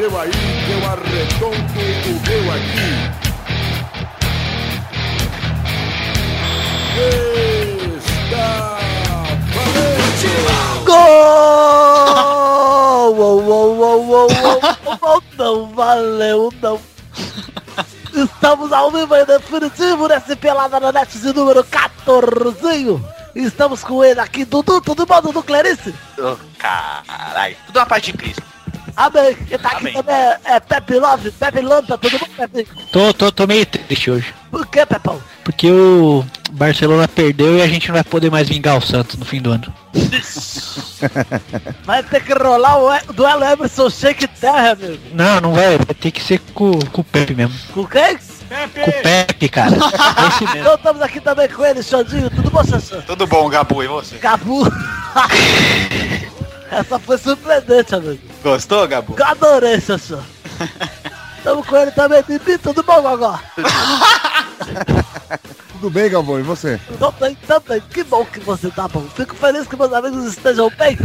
seu aí, que eu arredondo o meu aqui. Está valente! Gol! Uou, uou, uou, uou, uou, não valeu, não. Estamos ao vivo e definitivo nesse Pelada na Net de número 14. Estamos com ele aqui, Dudu, tudo bom, Dudu Clarice? Ô, caralho. Tudo uma paz de Cristo. Amém. E tá aqui também é, é Pepe Love, Pepe Lampa, tudo bom, Pepe? Tô, tô, tô meio triste hoje. Por que, Pepão? Porque o Barcelona perdeu e a gente não vai poder mais vingar o Santos no fim do ano. Vai ter que rolar o e- duelo Emerson Shake Terra, meu. Não, não vai. Vai ter que ser com, com o Pepe mesmo. Com quem? Com o Pepe, cara. É esse mesmo. Então estamos aqui também com ele, Xandinho, tudo bom, Xaxã? Tudo bom, Gabu, e você? Gabu. Essa foi surpreendente, amigo. Gostou, Gabu? Eu adorei, Xaxã. Estamos com ele também, Bibi, tudo bom, Gogó? Tudo bem, Galvão, e você? Também, também, que bom que você tá bom. Fico feliz que meus amigos estejam bem,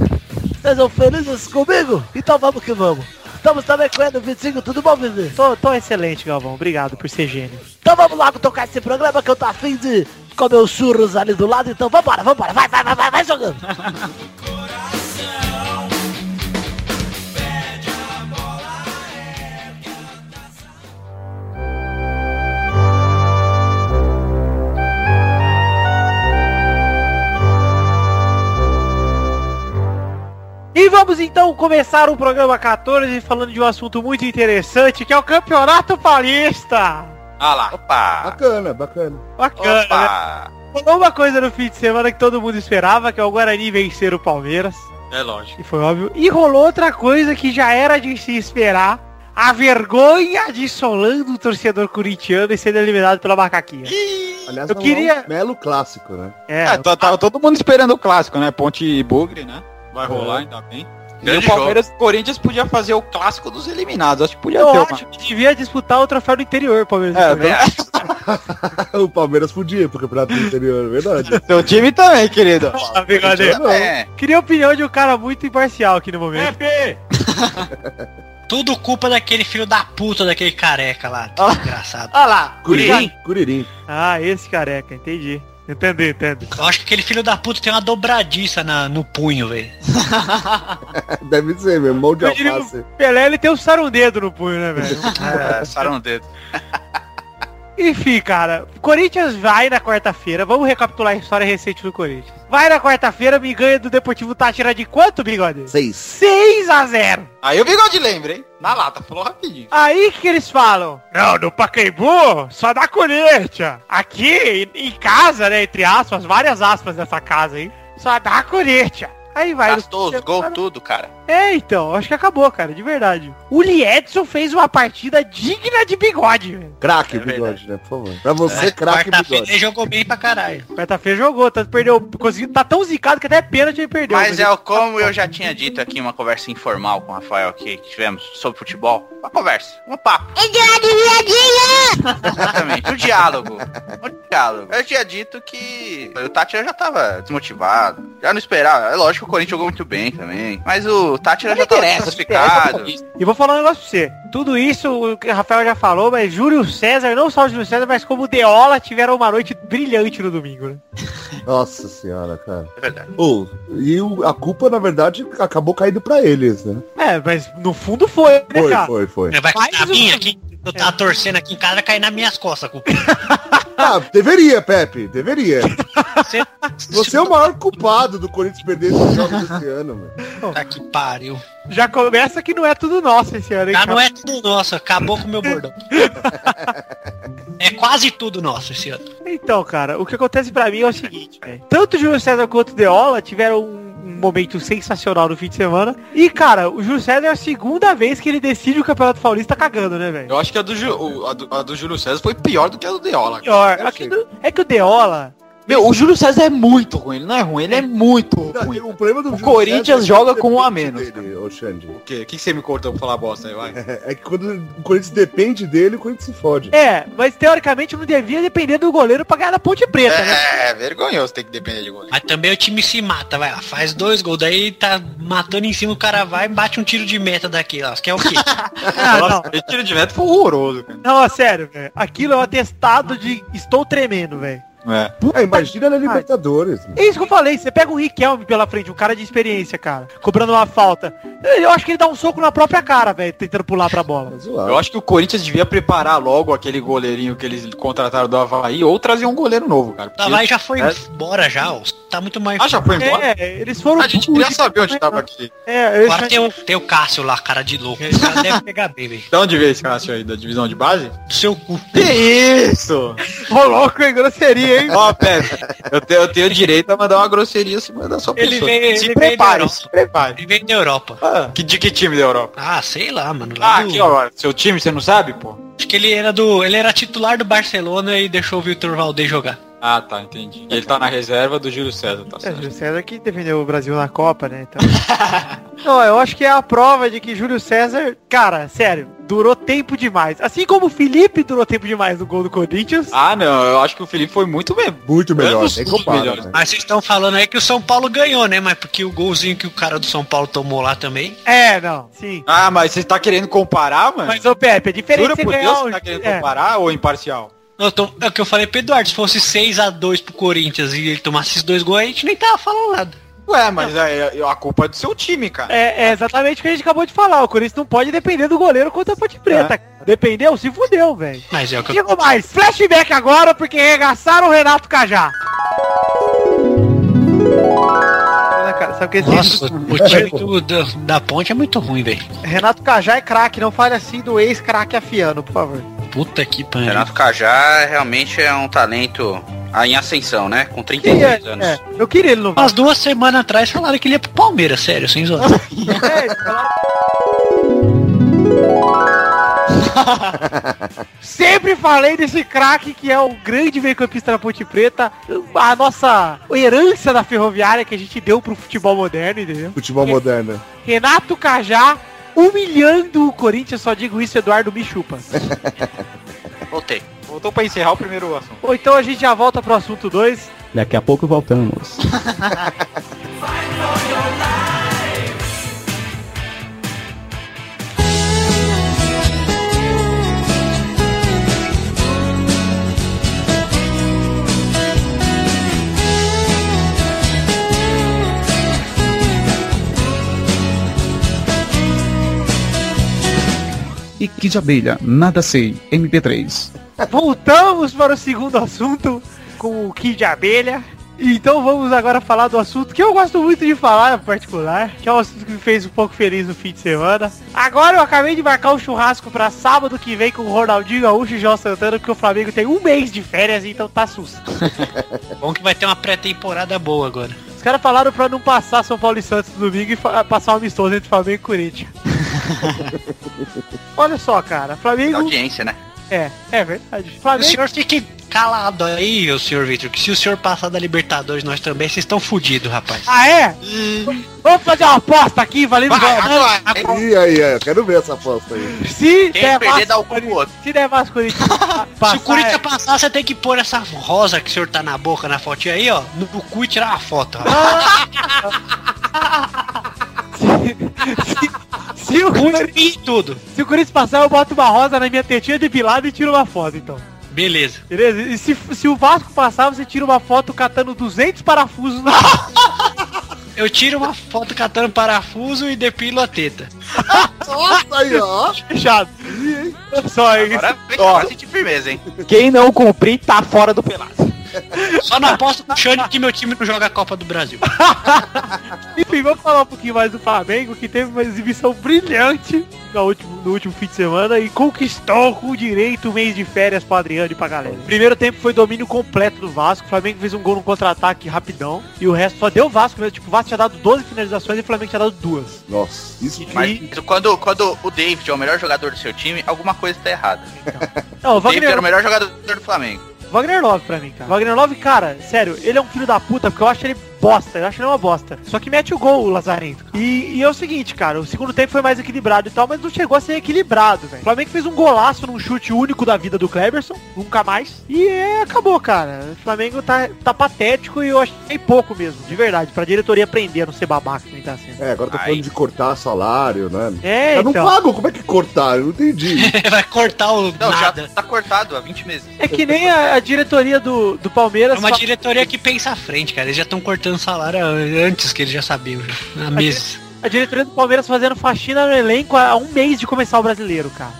estejam felizes comigo. Então vamos que vamos. Estamos também com ele, Vitinho, tudo bom, Vivi? Tô, tô excelente, Galvão. Obrigado por ser gênio. Então vamos logo tocar esse programa que eu tô afim de comer os churros ali do lado. Então vambora, vambora, vai, vai, vai, vai, vai jogando. E vamos então começar o programa 14 falando de um assunto muito interessante, que é o Campeonato Paulista. Ah lá. Opa. Bacana, bacana. Bacana, né? Opa. Rolou uma coisa no fim de semana que todo mundo esperava, que é o Guarani vencer o Palmeiras. É lógico. E foi óbvio. E rolou outra coisa que já era de se esperar. A vergonha dissolando o torcedor corintiano e sendo eliminado pela macaquinha. Aliás, Eu não queria- é um belo clássico, né? É, É, tá, tá todo mundo esperando o clássico, né? Ponte e Bugre, né? Vai É. rolar, ainda bem. E o Palmeiras e Corinthians podia fazer o clássico dos eliminados. Acho que podia eu ter acho que devia disputar o troféu do interior, Palmeiras. É, também. o Palmeiras podia pro campeonato do interior, é verdade. Seu time também, querido. Ah, brincadeira. É. Queria a opinião de um cara muito imparcial aqui no momento. Tudo culpa daquele filho da puta, daquele careca lá. Desgraçado. Olha lá. Curirim? Curirim. Ah, esse careca, entendi. Entendi, entendi. Eu acho que aquele filho da puta tem uma dobradiça na, no punho, velho. Deve ser mesmo, mão de alface. Pelé, ele tem um sarundedo no punho, né, velho? É, dedo. Enfim, cara, Corinthians vai na quarta-feira, vamos recapitular a história recente do Corinthians. Vai na quarta-feira, me ganha do Deportivo Tátira de quanto, bigode? Seis. 6 a 0 Aí o bigode lembra, hein? Na lata, falou rapidinho. Aí que, que eles falam? Não, no Pacaembu só dá Corinthians. Aqui, em casa, né, entre aspas, várias aspas nessa casa aí, só dá Corinthians. Aí vai. Gastou os gols tudo, cara. É, então, acho que acabou, cara, de verdade. O Liedson fez uma partida digna de bigode, velho. Craque, É bigode, né? Por favor. Pra você, craque, Quarta-feira bigode. ele jogou bem pra caralho. Quarta-feira jogou, tanto perdeu, conseguiu, tá tão zicado que até pênalti ele perdeu. Mas é o como eu já tinha dito aqui em uma conversa informal com o Rafael aqui, que tivemos sobre futebol. Uma conversa, um papo. Exatamente, um diálogo. Um diálogo. Eu tinha dito que o Tátira já tava desmotivado. Já não esperava. É lógico que o Corinthians jogou muito bem também. Mas o Tátira já tava classificado. E vou falar um negócio pra você. Tudo isso o que o Rafael já falou, mas Júlio César, não só o Júlio César, mas como o Deola tiveram uma noite brilhante no domingo, né? Nossa senhora, cara. É verdade. Ô, e o- a culpa, na verdade, acabou caindo pra eles, né? É, mas no fundo foi, né, Foi, cara? foi, foi. Vai cair na minha um- aqui. Eu tava torcendo aqui em casa, vai cair nas minhas costas. culpa. Ah, deveria, Pepe, deveria. Você, é o maior culpado do Corinthians perder esses jogos esse ano, mano. Tá que pariu. Já começa que não é tudo nosso esse ano, hein, Já não é tudo nosso, acabou com o meu bordão. É quase tudo nosso esse ano. Então, cara, o que acontece pra mim é o seguinte, velho. Tanto o Júlio César quanto o Deola tiveram um momento sensacional no fim de semana. E, cara, o Júlio César é a segunda vez que ele decide o Campeonato Paulista cagando, né, velho? Eu acho que a do, Ju- a do, a do Júlio César foi pior do que a do Deola. Pior. É que, do- é que o Deola, Meu, o Júlio César é muito ruim. Ele não é ruim, ele é muito ruim. O problema do O Júlio Corinthians César joga é com um a menos, Dele. O quê? O que você me cortou pra falar bosta aí, vai? É que quando o Corinthians depende dele, o Corinthians se fode. É, mas teoricamente não devia depender do goleiro pra ganhar da Ponte Preta, né? É, vergonhoso ter que depender de goleiro. Mas também o time se mata, vai lá, faz dois gols, daí tá matando em cima, o cara vai e bate um tiro de meta daqui, ó. Que é o quê? Ah, não. Nossa, esse tiro de meta foi horroroso, cara. Não, é sério, velho. Aquilo é um atestado de estou tremendo, velho. É. É, imagina na Libertadores. É isso que eu falei, você pega o Riquelme pela frente, um cara de experiência, cara, cobrando uma falta. Eu acho que ele dá um soco na própria cara, velho, tentando pular pra bola. Tá. Eu acho que o Corinthians devia preparar logo aquele goleirinho que eles contrataram do Havaí ou trazer um goleiro novo, cara. Tá, vai já foi É. embora já, ó. Tá muito mais. Ah, já foi embora? É, eles foram... A gente queria saber onde tava aqui. É. Agora tem o, tem o Cássio lá, cara de louco. Esse cara deve pegar bem, velho. De onde veio esse Cássio aí? Da divisão de base? Do seu cu. Que isso? Ô, louco, hein, grosseria, hein? Ó, Pepe, eu tenho, eu tenho direito a mandar uma grosseria acima da sua Ele pessoa. veio- se ele prepare, Europa. se prepare. Ele veio da Europa. Ah, que, de que time da Europa? Ah, sei lá, mano. Lá Ah, do- aqui, ó, seu time, você não sabe, pô? Acho que ele era do. Ele era titular do Barcelona e deixou o Vitor Valdez jogar. Ah, tá, entendi. Ele tá na reserva do Júlio César, tá É, certo. Júlio César que defendeu o Brasil na Copa, né? Então... Não, eu acho que é a prova de que Júlio César, cara, sério, durou tempo demais. Assim como o Felipe durou tempo demais no gol do Corinthians. Ah, não, eu acho que o Felipe foi muito bem. Muito melhor, nem muito compara. melhor. né? Mas vocês estão falando aí que o São Paulo ganhou, né? Mas porque o golzinho que o cara do São Paulo tomou lá também. É, não, sim. Ah, mas você tá querendo comparar, mano? Mas, ô Pepe, é diferente Jura você por ganhar Deus que tá querendo é. comparar ou imparcial? Não, tô- é o que eu falei pro Eduardo, se fosse 6x2 pro Corinthians e ele tomasse esses dois gols, a gente nem tava falando nada. Ué, mas é, é- a culpa é do seu time, cara. É, é exatamente o que a gente acabou de falar. O Corinthians não pode depender do goleiro contra a Ponte Preta. Dependeu? Se fudeu, velho. Mas é o que eu... Digo mais, flashback agora porque regaçaram o Renato Cajá. Sabe o que esse Nossa, o time do- do- da ponte é muito ruim, velho. Renato Cajá é craque, não fale assim do ex-craque afiano, por favor. Puta que pariu. Renato Cajá realmente é um talento ah, em ascensão, né? Com 33 anos. É, eu queria ele no Umas duas semanas atrás falaram que ele ia pro Palmeiras, sério, sem zoar. É, Sempre falei desse craque que é o grande meio-campista da Ponte Preta, a nossa herança da ferroviária que a gente deu pro futebol moderno, entendeu? Futebol moderno. Renato Cajá humilhando o Corinthians, só digo isso, Eduardo me chupa. Voltei. Voltou pra encerrar o primeiro assunto. Ou então a gente já volta pro assunto 2. Daqui a pouco voltamos. E que de abelha, nada sei, MP3. Voltamos para o segundo assunto com o Kid de Abelha. Então vamos agora falar do assunto que eu gosto muito de falar em particular, que é um assunto que me fez um pouco feliz no fim de semana. Agora eu acabei de marcar um churrasco para sábado que vem com o Ronaldinho Gaúcho e João Santana, porque o Flamengo tem um mês de férias, então tá sus. Bom que vai ter uma pré-temporada boa agora. Os caras falaram pra não passar São Paulo e Santos no domingo e passar um amistoso entre Flamengo e Corinthians. Olha só, cara, Flamengo... Audiência, né? É, é verdade. O Flamengo... senhor fique calado aí, o senhor Victor, que se o senhor passar da Libertadores, nós também, vocês estão fudidos, rapaz. Ah, é? Vamos fazer uma aposta aqui, valendo E aí, aí, eu quero ver essa aposta aí. Se Quem der perder mais dá o cu pro outro. Se der mais Corinthians Se o Corinthians é- passar, você tem que pôr essa rosa que o senhor tá na boca, na fotinha aí, ó, no, no cu e tirar uma foto. se, o Corinthians, tudo. se o Corinthians passar, eu boto uma rosa na minha tetinha depilada e tiro uma foto, então. Beleza. Beleza? E se, se o Vasco passar, você tira uma foto catando 200 parafusos na... Eu tiro uma foto catando parafuso e depilo a teta. Nossa, aí, ó. fechado. Só isso. Agora sentir firmeza, hein? Quem não cumprir tá fora do pelado. Só não aposto no Xande que meu time não joga a Copa do Brasil. Enfim, vamos falar um pouquinho mais do Flamengo, que teve uma exibição brilhante no último, no último fim de semana e conquistou com direito o mês de férias pro Adriano e pra galera. Primeiro tempo foi domínio completo do Vasco, o Flamengo fez um gol no contra-ataque rapidão e o resto só deu o Vasco mesmo. Tipo, o Vasco tinha dado 12 finalizações e o Flamengo tinha dado duas. Nossa, isso que... Mas quando, quando o David é o melhor jogador do seu time, alguma coisa tá errada. Não, o O David era Wagner, o melhor jogador do Flamengo. Wagner Love pra mim, cara. Wagner Love, cara, sério, ele é um filho da puta, porque eu acho ele bosta, eu acho ele uma bosta. Só que mete o gol, o Lazarento. E, e é o seguinte, cara, o segundo tempo foi mais equilibrado e tal, mas não chegou a ser equilibrado, velho. O Flamengo fez um golaço num chute único da vida do Cleberson, nunca mais. E é, acabou, cara. O Flamengo tá, tá patético e eu achei pouco mesmo, de verdade, pra diretoria aprender a não ser babaca que nem tá sendo. É, agora tá Ai. falando de cortar salário, né? É, Eu não então. pago, como é que cortar? Eu não entendi. Vai cortar o Não, nada. já tá cortado há 20 meses. É que nem a, a diretoria do, do Palmeiras. É uma diretoria que pensa à frente, cara. Eles já estão cortando salário antes que eles já sabiam, já, há meses. A diretoria do Palmeiras fazendo faxina no elenco há um mês de começar o brasileiro, cara.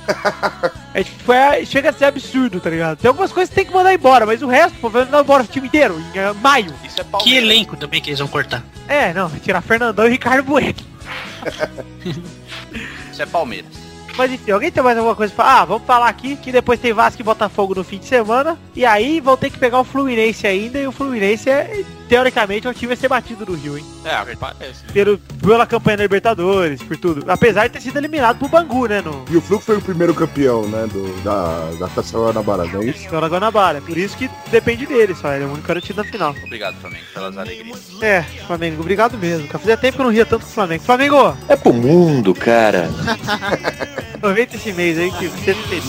é, tipo, é- chega a ser absurdo, tá ligado? Tem algumas coisas que tem que mandar embora, mas o resto, pô, vai mandar embora o time inteiro, em eh, maio. Isso é Que Palmeiras. elenco também que eles vão cortar. É, não, tirar Fernandão e Ricardo Bueno. Isso é Palmeiras. Mas enfim, alguém tem mais alguma coisa pra falar? Ah, vamos falar aqui que depois tem Vasco e Botafogo no fim de semana. E aí vão ter que pegar o Fluminense ainda. E o Fluminense, é, teoricamente, é o time a ser batido do Rio, hein? É, parece. Pelo, pela campanha da Libertadores, por tudo. Apesar de ter sido eliminado pro Bangu, né? No, E o Fluxo foi o primeiro campeão, né? Do, da, da Taça Guanabara, não é isso? Na Guanabara. Por isso que depende dele só. Ele é o único garantido na final. Obrigado, Flamengo, pelas alegrias. É, Flamengo, obrigado mesmo. Fazia tempo que eu não ria tanto com o Flamengo. Flamengo, É pro mundo, cara. aproveita esse mês aí que você é feliz.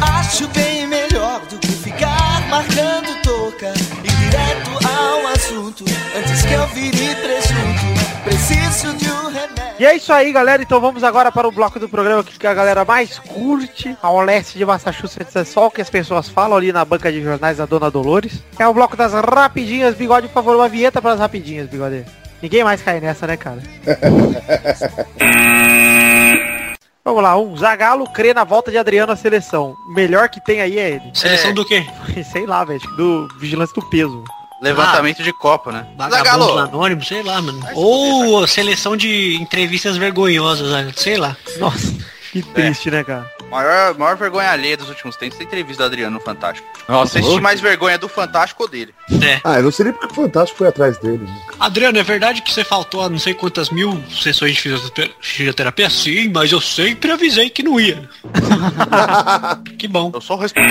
Acho bem melhor do que ficar marcando toca e direto ao assunto. Antes que eu vire presunto, preciso de um remédio. E é isso aí, galera. Então vamos agora para o bloco do programa que a galera mais curte. Ao leste de Massachusetts é só o que as pessoas falam ali na banca de jornais da Dona Dolores. É o bloco das rapidinhas, bigode, por favor, uma vinheta para as rapidinhas, bigode. Ninguém mais cai nessa, né, cara? Vamos lá, um Zagalo crê na volta de Adriano à seleção. O melhor que tem aí é ele. Seleção É. do quê? Sei lá, velho, do Vigilância do Peso. Levantamento de copo, né? Vagabundo anônimo, sei lá, mano. Ou seleção de entrevistas vergonhosas, né? sei lá. Nossa, que triste, né, cara? maior, maior vergonha alheia dos últimos tempos é a entrevista do Adriano no Fantástico. Nossa, Você sente mais vergonha do Fantástico ou dele? É. Ah, eu não sei nem porque o Fantástico foi atrás dele. né? Adriano, é verdade que você faltou a não sei quantas mil sessões de fisiotera- fisioterapia? Sim, mas eu sempre avisei que não ia. que bom. Eu só respondo.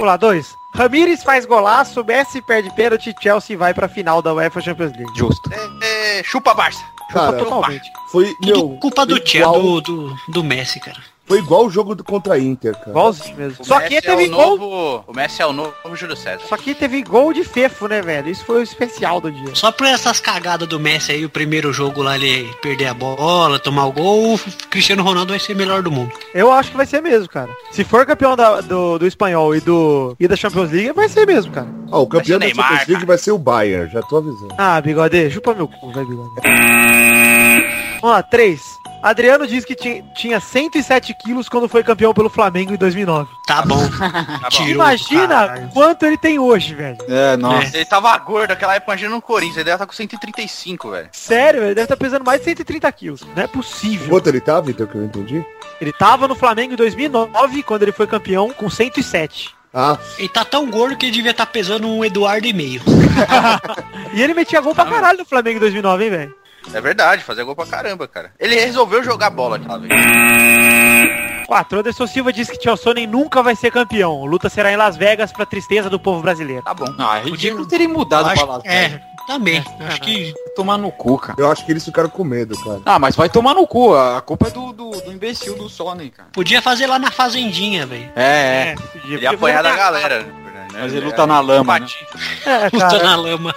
Vamos lá, dois. Ramires faz golaço, Messi perde pênalti, Chelsea vai pra final da UEFA Champions League. Justo. É, é, chupa Barça. Cara, Totalmente. foi, meu, culpa do igual, do, do, do Messi, cara. Foi igual o jogo do contra a Inter, cara. Igualzinho mesmo. O Só Messi que é teve o gol. novo, O Messi é o novo Júlio César. Só que teve gol de fefo, né, velho? Isso foi o especial do dia. Só por essas cagadas do Messi aí, o primeiro jogo lá, ele perder a bola, tomar o gol, o Cristiano Ronaldo vai ser melhor do mundo. Eu acho que vai ser mesmo, cara. Se for campeão da- do, do espanhol e do e da Champions League, vai ser mesmo, cara. Ah, o campeão da Vai ser o Neymar, Champions League cara. vai ser o Bayern, já tô avisando. Ah, bigode, chupa meu cu, vai, bigode. Vamos lá, três. Adriano diz que ti- tinha 107 quilos quando foi campeão pelo Flamengo em 2009. Tá bom. Tá bom. Imagina caralho. quanto ele tem hoje, velho. É, nossa. Ele tava gordo naquela época, imagina no Corinthians, ele deve estar com 135, velho. Sério, ele deve estar pesando mais de 130 quilos. Não é possível. Quanto ele tá, Vitor, que eu não entendi? Ele tava no Flamengo em 2009, quando ele foi campeão, com 107. Ah, Ele tá tão gordo que ele devia estar pesando um Eduardo e meio. E ele metia gol pra caralho no Flamengo em 2009, hein, velho? É verdade, fazer gol pra caramba, cara. Ele resolveu jogar bola aquela vez. 4. Anderson Silva diz que Tio Sonnen nunca vai ser campeão. Luta será em Las Vegas pra tristeza do povo brasileiro. Tá bom. Ah, é ridículo terem mudado Acho- pra lá. é, também. Acho que Tomar no cu, cara. eu acho que eles ficaram com medo, cara. Ah, mas vai tomar no cu. A culpa é do, do, do imbecil do Sony, cara. podia fazer lá na fazendinha, velho. É, é. podia- Ele ia podia apanhar da galera. né? Mas ele luta na lama, né? É, Luta na lama.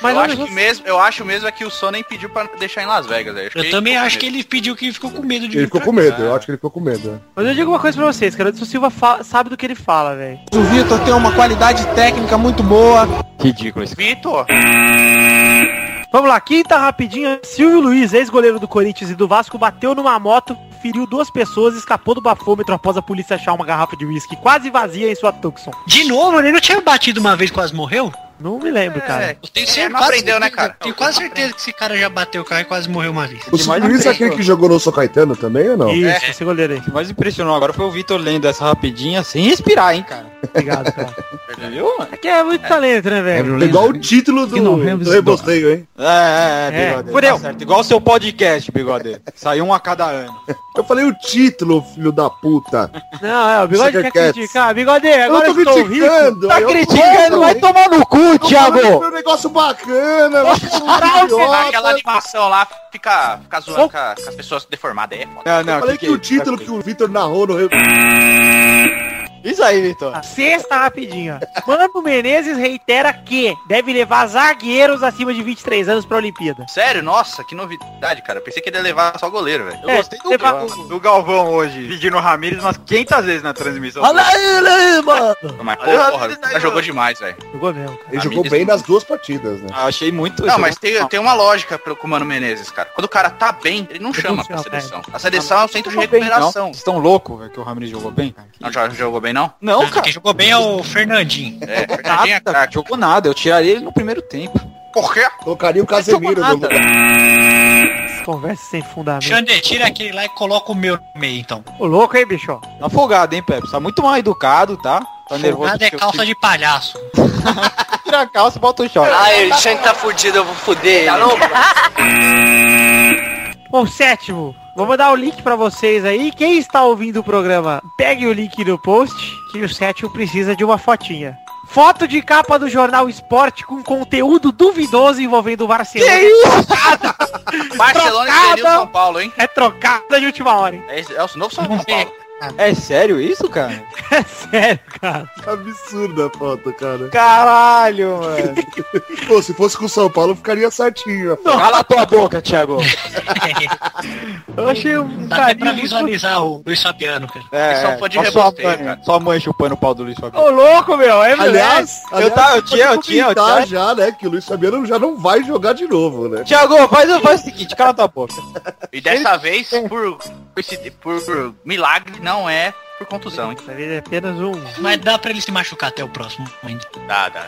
Mas eu, acho que mesmo, eu acho mesmo é que o Sonnen pediu pra deixar em Las Vegas. velho. Eu também acho que ele pediu que ficou com medo de Ele ficou com cá. medo, eu acho que ele ficou com medo. né? Mas eu digo uma coisa pra vocês, cara. O Silva sabe do que ele fala, velho. O Vitor tem uma qualidade técnica muito boa. Ridículo esse Vitor, Vamos lá, quinta rapidinha. Silvio Luiz, ex-goleiro do Corinthians e do Vasco, bateu numa moto, feriu duas pessoas e escapou do bafômetro após a polícia achar uma garrafa de uísque quase vazia em sua Tucson. De novo, ele não tinha batido uma vez e quase morreu? Não me lembro, cara. Eu tenho É, certeza. não aprendeu, né, cara? Tenho quase certeza que esse cara já bateu o carro e quase morreu uma vez. O Luiz é aquele que jogou no São Caetano também ou não? Isso, É. esse goleiro aí. O que mais impressionou agora foi o Vitor lendo essa rapidinha sem respirar, hein, cara. Obrigado, cara. Viu? Aqui é muito talento, né, velho? É igual o título do, não do rebosteio, hein? É, é, É, é, bigode. fudeu. Tá certo. Igual o seu podcast, bigode. Saiu um a cada ano. Eu falei o título, filho da puta. Não, é, o bigode quer Cats. criticar. Bigode, Eu agora não tô estou rico. criticando. Tá eu criticando, vai tomar no cu, Eu que Thiago! um negócio bacana. vai tomar no idiota. Aquela animação lá fica, fica zoando com, as pessoas deformadas. É foda. Não, não, Eu falei que, o título que o Vitor narrou no... Isso aí, Vitor. A sexta rapidinho. Mano Menezes reitera que deve levar zagueiros acima de 23 anos pra Olimpíada. Sério? Nossa, que novidade, cara. Eu pensei que ele ia levar só goleiro, velho. Eu É, gostei do, levar- do, do Galvão hoje, pedindo o Ramires umas 500 vezes na transmissão. Olha ele aí, mano. Mas, pô, Olha, porra, olha, o cara jogou demais, velho. Jogou mesmo, cara. Ele A jogou bem nas duas partidas, né? Ah, achei muito... Não, mas tem, tem uma lógica pro, com o Mano Menezes, cara. Quando o cara tá bem, ele não chama pra seleção. A seleção é o centro de recuperação. Vocês estão loucos, velho, que o Ramires jogou bem? cara? Não já jogou bem, não? Não, cara. Quem jogou bem é o Fernandinho. É, Fernandinho é Nada, craque. jogou nada. Eu tiraria ele no primeiro tempo. Por quê? Colocaria o Casemiro no lugar. Conversa sem fundamento. Xander, tira aquele lá e coloca o meu no meio, então. Ô, louco, hein, bicho? Tá folgado, hein, Pepe? Tá muito mal educado, tá? Tá nervoso. Nada é calça de palhaço. Tira a calça e bota o short. Ai, o Xande tá fudido, eu vou fuder. Tá louco? Bom, sétimo. Vou mandar o link pra vocês aí. Quem está ouvindo o programa, pegue o link no post, que o sétimo precisa de uma fotinha. Foto de capa do jornal Esporte com conteúdo duvidoso envolvendo o Barcelona. Que isso? Barcelona e Trocada. o São Paulo, hein? É trocada de última hora, hein? É, é o novo São. Paulo. É sério isso, cara? É sério, cara. Absurda a foto, cara. Caralho, mano. Pô, se fosse com o São Paulo, ficaria certinho. Cala tua boca, Thiago. Eu achei um Dá até pra carinho visualizar o Luiz Fabiano, cara. É, Só pode só sua mãe, cara. Só a mãe chupando o pau do Luiz Fabiano. Ô, louco, meu. É Aliás, Eu tava- eu tinha- eu tinha- eu comentar já, né, que o Luiz Fabiano já não vai jogar de novo, né? Thiago, faz, faz o seguinte, cala tua boca. E dessa vez, por, por, por milagre, não é por contusão, hein? É apenas um. Mas dá pra ele se machucar até o próximo ainda. Dá, dá.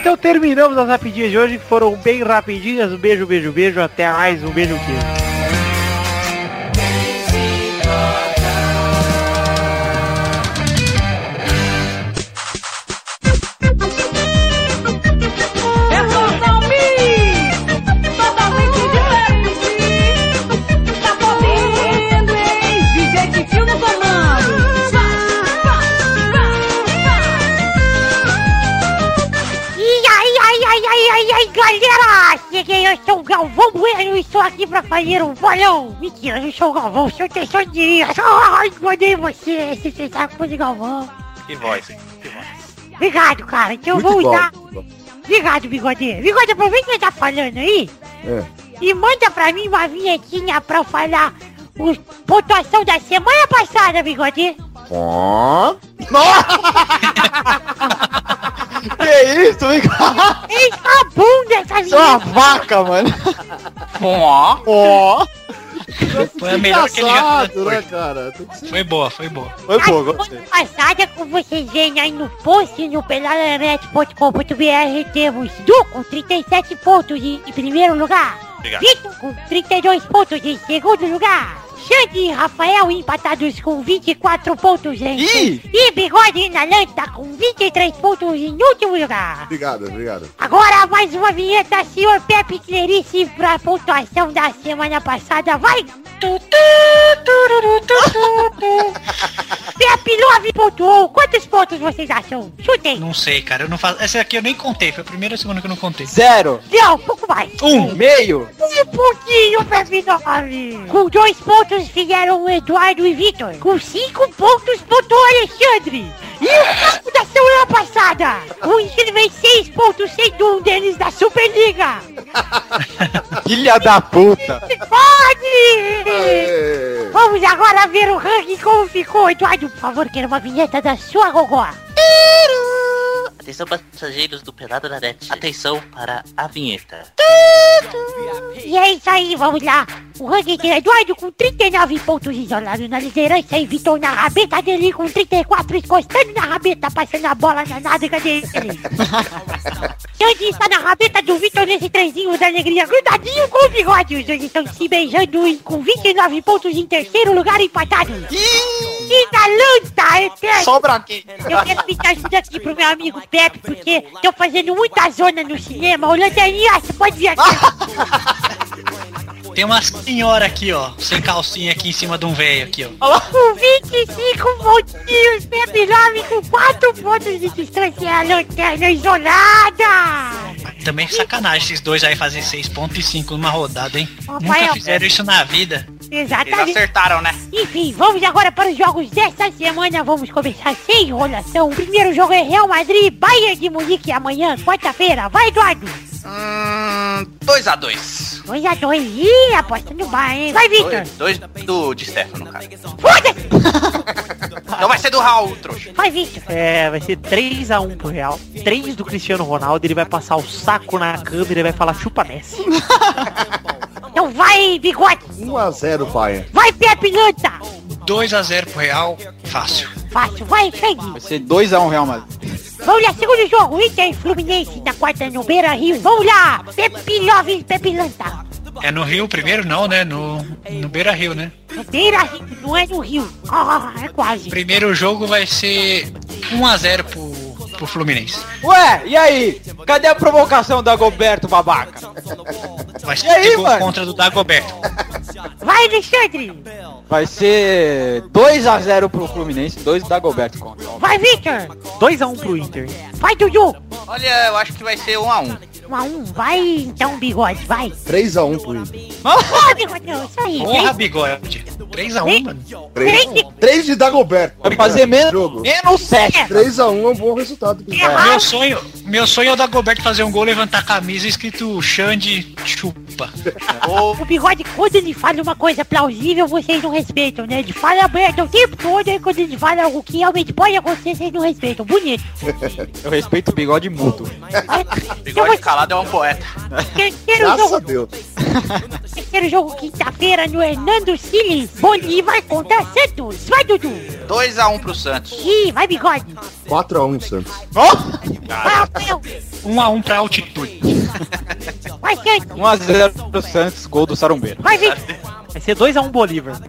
Então terminamos as rapidinhas de hoje, que foram bem rapidinhas. Um beijo, beijo, beijo. Até mais. Um beijo, queijo. Um bolão. Mentira, eu não sou o Galvão, sou o Teixeirinha. Ai, mandei você, esse você sabe de Galvão. Que voz, hein? Que voz. Obrigado, cara. Então eu vou usar... Obrigado, Bigode. Bigode, aproveita que você tá falando aí É. e manda pra mim uma vinhetinha pra eu falar os pontuação da semana passada, Bigode. Ó. Que isso, hein? Eita bunda essa Você é uma vaca, mano. Ó, Ó. Foi a melhor que ele né, cara? Foi boa, foi boa. Foi A bom, semana gostei. passada, como vocês veem aí no post no peladanet.com.br, temos Du com 37 pontos em em primeiro lugar. Obrigado. Vitor com 32 pontos em segundo lugar. Xande e Rafael empatados com 24 pontos em Ih! E Bigode na lança com 23 pontos em último lugar. Obrigado, obrigado. Agora mais uma vinheta, senhor Pepe Clerice, pra pontuação da semana passada. Vai! Tu, tu, tururu, tu, tu, tu. Pepe Love pontuou. Quantos pontos vocês acham? Chutem. Não sei, cara. Eu não faço. Essa aqui eu nem contei. Foi a primeira e a segunda que eu não contei. Zero. Não, um pouco mais. Um. Meio. Um pouquinho, Pepe Love. Com dois pontos fizeram o Eduardo e Vitor. Com cinco pontos pontuou Alexandre. E o campo da semana passada. Com incríveis seis pontos, sendo um deles da Superliga. Filha da puta. Pode! Vamos agora ver o ranking como ficou. Eduardo, por favor, quero uma vinheta da sua gogó. Atenção passageiros do Pelado na Net. Atenção para a vinheta. E é isso aí, vamos lá. O ranking tem Eduardo com 39 pontos isolado na liderança e Vitor na rabeta dele com 34, encostando na rabeta, passando a bola na nádega dele. Xande está na rabeta do Vitor nesse trenzinho da alegria, grudadinho com o bigode. Os dois estão se beijando e com 29 pontos em terceiro lugar empatados. Pinalanta, eterno. Só branquinho. Eu quero pedir ajuda aqui pro meu amigo Pepe, porque tô fazendo muita zona no cinema. Ô, Lanterninha, você pode vir aqui. Tem uma senhora aqui, ó, sem calcinha aqui em cima de um velho aqui, ó. Com 25 pontinhos, Pepe Love com 4 pontos de distância. A lanterna isolada. Também é sacanagem esses dois aí fazer 6.5 numa rodada, hein? Rafael. Nunca fizeram isso na vida. Eles Exatamente. acertaram, né? Enfim, vamos agora para os jogos desta semana. Vamos começar sem enrolação. O primeiro jogo é Real Madrid, Bayern de Munique amanhã, quarta-feira. Vai, Eduardo. Hum, 2x2. 2x2. Ih, aposta no Bayern. Vai, Victor. 2 do de Stefano, cara. Foda-se. Então vai ser do Raul, trouxa. Vai, Victor. É, vai ser 3x1 pro Real. 3 do Cristiano Ronaldo. Ele vai passar o saco na câmera e vai falar chupa Messi. Então vai, Bigode. 1x0 Bayern. Vai, Pepe Lanta. 2x0 pro Real, fácil. Fácil. Vai, Sangue. Vai ser 2x1 Real Madrid. Vamos lá, segundo jogo. Inter e Fluminense na quarta no Beira Rio. Vamos lá. Pepe Love, Pepe Lanta. É no Rio primeiro, não, né? No, no Beira Rio, né? No Beira Rio, não é no Rio. Ah, é quase. Primeiro jogo vai ser 1x0 pro, pro Fluminense. Ué, e aí? Cadê a provocação da Goberto, babaca? Vai ser aí, gol mano? contra do Dagoberto. Vai, Alexandre. Vai ser 2x0 pro Fluminense, 2 da Goberto contra. Vai, Victor. 2x1 pro Inter. Vai, Dudu. Olha, eu acho que vai ser 1x1. Um a um. Vai, então, Bigode. Vai. 3x1 pro Inter. Ó, Bigode. Isso aí. Porra, bigode. 3x1, mano. 3, 3 de Dagoberto. Vai fazer menos, Jogo. menos 7. 3x1 é um bom resultado. Inter. Meu sonho, meu sonho é o Dagoberto fazer um gol, levantar a camisa escrito Xande chupa. O Bigode, quando ele fala uma coisa plausível, vocês não respeitam, né? Ele fala aberto o tempo todo, e quando ele fala algo que realmente pode acontecer, vocês não respeitam. Bonito. Eu respeito o bigode mútuo. Bigode calado é um poeta. Terceiro Graças a jogo, Deus. terceiro jogo quinta-feira no Hernando Siles. Bolívar contra Santos. Vai, Dudu. 2x1 pro Santos. Ih, vai, Bigode. 4x1 Santos. Vai, Rafael. 1x1 pra altitude. Vai, Santos. 1x0 pro Santos, gol do Sarumbeiro. Vai, Victor. Vai ser 2x1 Bolívar.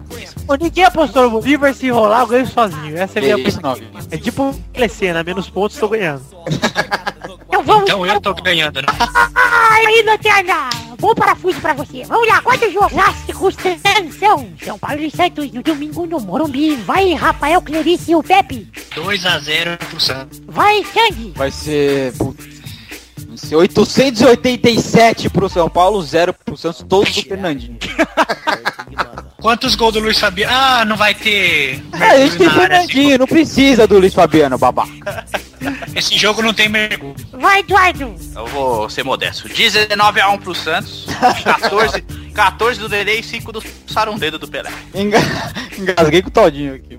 Ô, ninguém apostou no Bolívar, se rolar, eu ganho sozinho. Essa é a minha não. É tipo Clecena, menos pontos, tô ganhando. Então vamos. Então eu tô ganhando, né? Ai, aí, Lanterna! Bom parafuso pra você. Vamos lá, quarto jogo. Clássico Sansão. São Paulo e Santos no domingo no Morumbi. Vai, Rafael Clerice e o Pepe. 2x0 pro Santos. Vai, Sangue. Vai ser. putz, Vai ser 887 pro São Paulo, 0 pro Santos, todos do Fernandinho. Quantos gols do Luiz Fabiano? Ah, não vai ter. É, a gente tem Fernandinho, não precisa do Luiz Fabiano, babaca. Esse jogo não tem mergulho. Vai, Eduardo. Eu vou ser modesto. 19x1 pro Santos. 14, 14 do Dele e 5 do Sarundedo do Pelé. Enga- Engasguei com o Todinho aqui.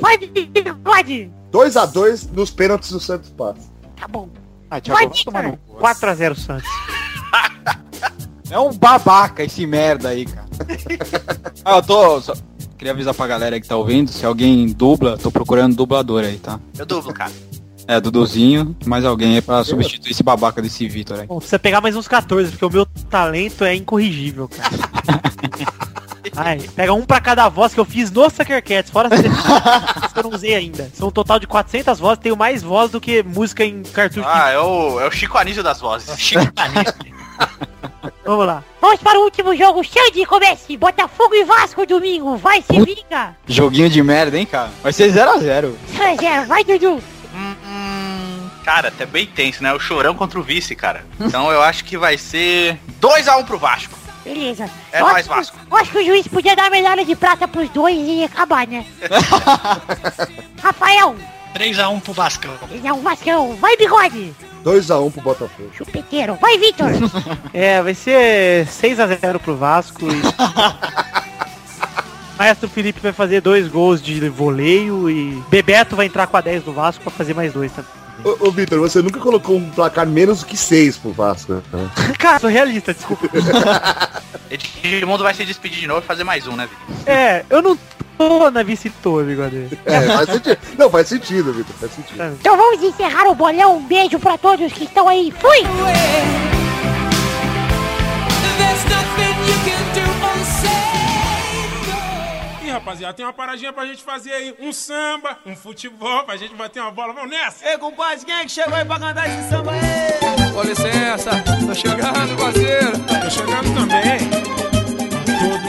Vai, Bigode. 2x2 nos pênaltis do Santos passa. Tá bom. Ah, Thiago, Vai, vai tomar no Victor. cu. 4x0 Santos. É um babaca esse merda aí, cara. ah, eu tô. Só... Queria avisar pra galera que tá ouvindo, se alguém dubla, tô procurando dublador aí, tá? Eu dublo, cara. É, Duduzinho, mais alguém aí pra substituir esse babaca desse Vitor aí. Bom, precisa pegar mais uns 14, porque o meu talento é incorrigível, cara. Ai, pega um pra cada voz que eu fiz no Sucker Cats, fora as que eu não usei ainda. São um total de 400 vozes, tenho mais voz do que música em cartucho. Ah, é o, é o Chico Anísio das vozes. Chico Anísio. Vamos lá. Vamos para o último jogo. Xande, comece. Botafogo e Vasco domingo. Vai, se vinga. Joguinho de merda, hein, cara? Vai ser 0x0. 0 Vai, Dudu. Hum, cara, até bem tenso, né? O chorão contra o vice, cara. Então eu acho que vai ser 2x1 pro Vasco. Beleza. É Eu nóis, acho- Vasco. Eu acho que o juiz podia dar a medalha de prata pros dois e acabar, né? Rafael, 3x1 pro Vascão. ele é um Vascão. Vai, bigode. 2x1 pro Botafogo. Chupeteiro. Vai, Vitor. É, vai ser 6x0 pro Vasco e... Maestro Felipe vai fazer dois gols de voleio e Bebeto vai entrar com a 10 do Vasco pra fazer mais dois também. Ô, ô Vitor, você nunca colocou um placar menos do que 6 pro Vasco, né? Cara, sou realista, desculpa. Edmundo vai se despedir de novo e fazer mais um, né, Vitor? É, eu não tô na vice-tour, bigode. É, faz sentido. Não, faz sentido, Vitor, faz sentido. Então vamos encerrar o bolão. Um beijo pra todos que estão aí. Fui! There's rapaziada, tem uma paradinha pra gente fazer aí. Um samba, um futebol, pra gente bater uma bola. Vamos nessa? Ei, compadre, quem é que chegou aí pra cantar esse samba aí? Com licença, tô chegando, parceiro. Tô chegando também.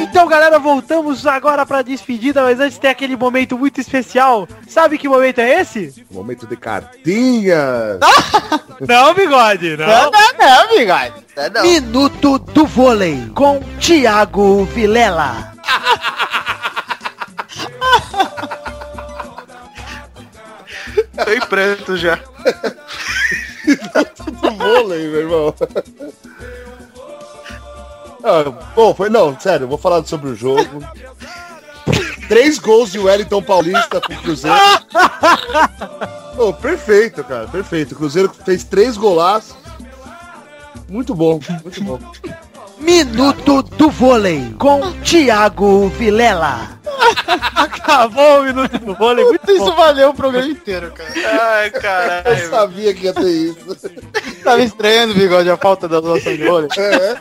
Então, galera, voltamos agora pra despedida, mas antes tem aquele momento muito especial. Sabe que momento é esse? Momento de cartinhas. Não, bigode, não. Não, não, não, bigode. Minuto do vôlei com Thiago Vilela. Tô em pranto já. Tudo vôlei, meu irmão. Ah, bom, foi não, sério, vou falar sobre o jogo. Três gols de Wellington Paulista pro Cruzeiro. Pô, perfeito, cara, perfeito. O Cruzeiro fez três golaços. Muito bom, muito bom. Minuto do vôlei com Thiago Vilela. Acabou o minuto do vôlei. Muito Isso bom. valeu o programa inteiro, cara. Ai, Eu caralho. sabia que ia ter isso. Tava estranhando, bigode, a falta da noção de vôlei. É.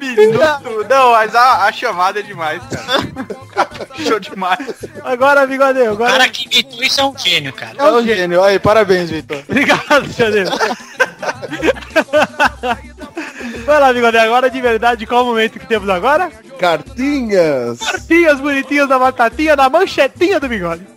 Minuto. Não, mas a, a chamada é demais, cara. Show demais. Agora, bigode, O agora. cara que inventou isso é um gênio, cara. É um gênio. Aí, parabéns, Vitor. Obrigado, Xadeiro. Vai lá, bigode, agora de verdade, qual o momento que temos agora? Cartinhas. Cartinhas bonitinhas da batatinha, da manchetinha do bigode.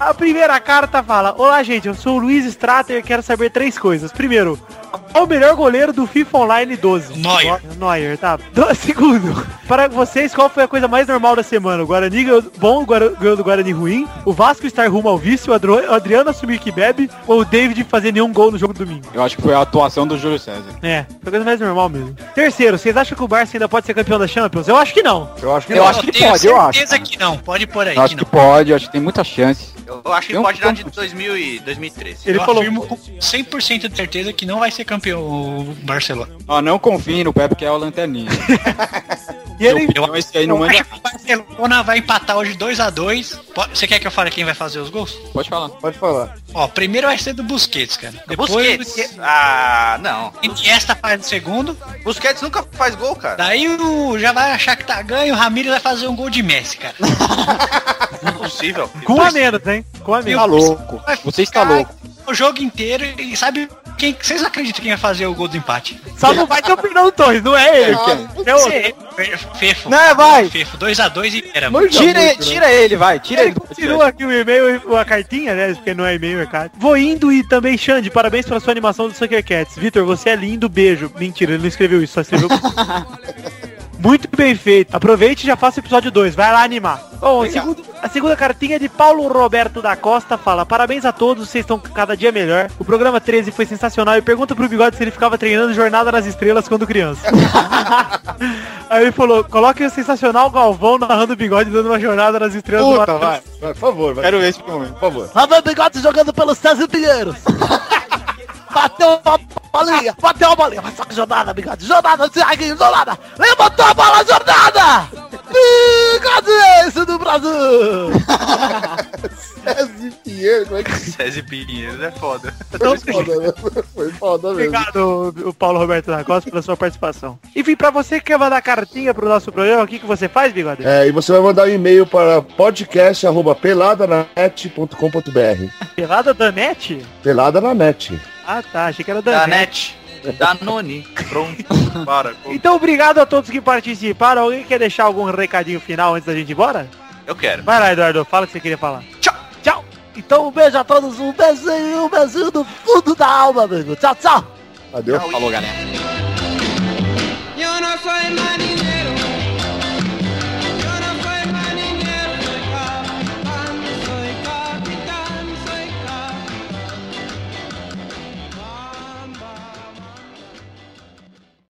A primeira carta fala: Olá, gente, eu sou o Luiz Strater e quero saber três coisas. Primeiro, qual o melhor goleiro do FIFA Online 12? Neuer. Neuer, tá. Do- segundo, para vocês, qual foi a coisa mais normal da semana? O Guarani ganhou bom, ganhou do Guarani ruim, o Vasco estar rumo ao vício, o Adriano assumir que bebe, ou o David fazer nenhum gol no jogo do domingo? Eu acho que foi a atuação do Júlio César. É, foi a coisa mais normal mesmo. Terceiro, vocês acham que o Barça ainda pode ser campeão da Champions? Eu acho que não. Eu acho que Eu não. acho que tenho pode, eu acho. certeza que não. Pode por aí Eu acho que que pode, eu acho que tem muita chance. Eu acho que Tem um- pode dar de tem um- 2000 e 2013. Ele eu falou. afirmo com 100% de certeza que não vai ser campeão o Barcelona. Ó, não confie no Pepe que é o lanterninha. E ele, Então esse aí não Eu manda. acho que o Barcelona vai empatar hoje 2x2. Você quer que eu fale quem vai fazer os gols? Pode falar. Pode falar. Ó, primeiro vai ser do Busquets, cara. Depois Busquets. Ah, não. Iniesta faz o segundo. Busquets nunca faz gol, cara. Daí o já vai achar que tá ganho, o Ramirez vai fazer um gol de Messi, cara. Impossível. com um a menos, hein? Com a Tá menos. louco. Vai Você está louco. O jogo inteiro e sabe quem vocês acreditam quem vai fazer o gol do empate? Só não vai ter o Fernando Torres, não é ele. É o Você, Fefo. Não, vai. Fefo, 2x2 e era. Tira, muito, né? tira ele, vai. Tira Ele ele. continua aqui o e-mail, e a cartinha, né? Porque não é e-mail, é carta. Vou indo e também, Xande, parabéns pela sua animação do Sucker Cats. Vitor, você é lindo, beijo. Mentira, ele não escreveu isso, só escreveu. Muito bem feito. Aproveite e já faça o episódio 2. Vai lá animar. Bom, segundo- a segunda cartinha é de Paulo Roberto da Costa fala: Parabéns a todos, vocês estão cada dia melhor. O programa 13 foi sensacional e pergunta pro bigode se ele ficava treinando Jornada nas Estrelas quando criança. Aí ele falou: Coloque o sensacional Galvão narrando o bigode dando uma jornada nas estrelas do Puta, Matheus." vai. Vai, por favor, vai. Quero ver esse momento. Por favor. Lá vai o bigode jogando pelo César Pinheiros. Bateu a bolinha, bateu a bolinha. Mas só que jogada, bigode. Jogada, Thiaguinho, jogada. Levantou a bola, jogada. Bigode esse do Brasil. César Pinheiro, como é que César Pinheiro é foda. foi foda, né? Foi foda mesmo. Obrigado, o Paulo Roberto da Costa, pela sua participação. Enfim, pra você que quer mandar cartinha pro nosso programa, o que, que você faz, bigode? É, e você vai mandar um e-mail para podcast.peladananet.com.br Pelada da net? Pelada na net. Ah, tá, achei que era da, Da net. net. Da Noni. Pronto. Para. Então, obrigado a todos que participaram. Alguém quer deixar algum recadinho final antes da gente ir embora? Eu quero. Vai lá, Eduardo, fala o que você queria falar. Tchau. Tchau. Então um beijo a todos, um beijinho, um beijinho do fundo da alma, amigo. Tchau, tchau. Adeus. Falou, galera.